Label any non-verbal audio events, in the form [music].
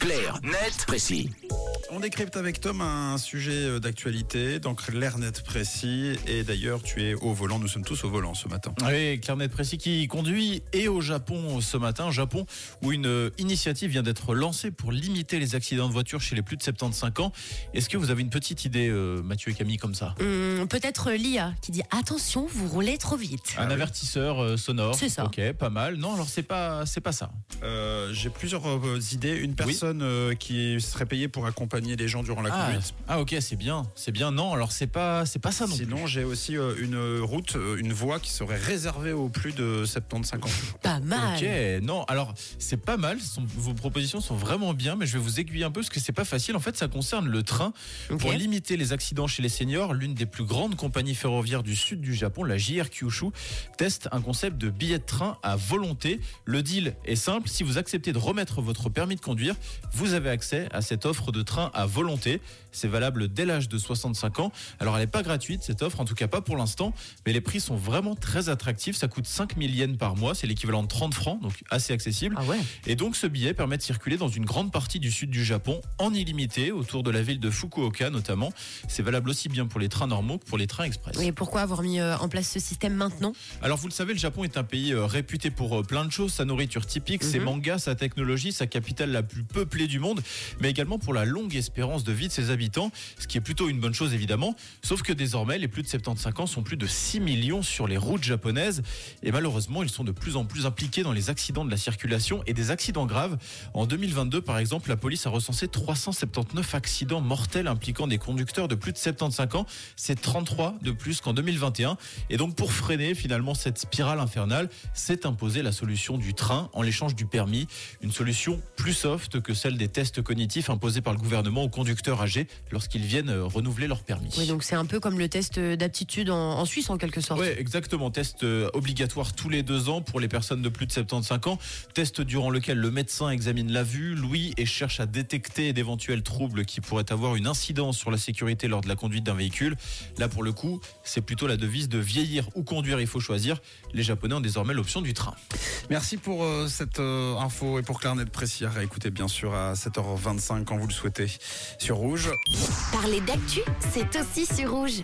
Clair, net, précis. On décrypte avec Tom un sujet euh, d'actualité, donc l'air net précis. Et d'ailleurs, tu es au volant. Nous sommes tous au volant ce matin. Oui, Clarnet Précis qui conduit et au Japon ce matin. Japon où une euh, initiative vient d'être lancée pour limiter les accidents de voiture chez les plus de 75 ans. Est-ce que vous avez une petite idée, euh, Mathieu et Camille, comme ça? Hum, Peut-être l'IA qui dit attention, vous roulez trop vite. Un avertisseur euh, sonore. C'est ça. Ok, pas mal. Non, alors c'est pas, c'est pas ça. Euh, J'ai plusieurs euh, idées. Une personne euh, qui serait payée pour accompagner les gens durant la Ah, conduite. ah, ok, c'est bien, c'est bien. Non, alors c'est pas, c'est pas ça non plus. Sinon, j'ai aussi euh, une route, euh, une voie qui serait réservée aux plus de 75 ans. [laughs] Pas mal. Ok, non, alors c'est pas mal, Sont- vos propositions sont vraiment bien, mais je vais vous aiguiller un peu parce que c'est pas facile. En fait, ça concerne le train. Pour limiter les accidents chez les seniors, l'une des plus grandes compagnies ferroviaires du sud du Japon, la JR Kyushu, teste un concept de billet de train à volonté. Le deal est simple, si vous acceptez de remettre votre permis de conduire, vous avez accès à cette offre de train à volonté. C'est valable dès l'âge de 65 ans. Alors elle n'est pas gratuite cette offre, en tout cas pas pour l'instant, mais les prix sont vraiment très attractifs. Ça coûte 5000 yens par mois, c'est l'équivalent de 30 francs, donc assez accessible. Ah ouais. Et donc ce billet permet de circuler dans une grande partie du sud du Japon en illimité, autour de la ville de Fukuoka notamment. C'est valable aussi bien pour les trains normaux que pour les trains express. Et pourquoi avoir mis euh, en place ce système maintenant? Alors vous le savez, le Japon est un pays euh, réputé pour euh, plein de choses, sa nourriture typique, ses Mhm. mangas, sa technologie, sa capitale la plus peuplée du monde, mais également pour la longue espérance de vie de ses habitants, ce qui est plutôt une bonne chose évidemment, sauf que désormais les plus de 75 ans sont plus de 6 millions sur les routes japonaises. Et malheureusement ils sont de plus en plus impliqués dans les accidents de la circulation et des accidents graves. En 2022 par exemple, la police a recensé 379 accidents mortels impliquant des conducteurs de plus de 75 ans, c'est 33 de plus qu'en 2021 et donc pour freiner finalement cette spirale infernale, s'est imposée la solution du train en l'échange du permis, une solution plus soft que celle des tests cognitifs imposés par le gouvernement aux conducteurs âgés lorsqu'ils viennent euh, renouveler leur permis. Oui, donc c'est un peu comme le test d'aptitude en, en Suisse en quelque sorte. Oui, exactement. Test euh, obligatoire tous les deux ans pour les personnes de plus de 75 ans. Test durant lequel le médecin examine la vue, l'ouïe et cherche à détecter d'éventuels troubles qui pourraient avoir une incidence sur la sécurité lors de la conduite d'un véhicule. Là, pour le coup, c'est plutôt la devise de vieillir ou conduire, il faut choisir. Les Japonais ont désormais l'option du train. Merci pour euh, cette euh, info et pour Clarnet Précis à réécouter bien sûr à 7h25 quand vous le souhaitez sur Rouge. Parler d'actu, c'est aussi sur rouge.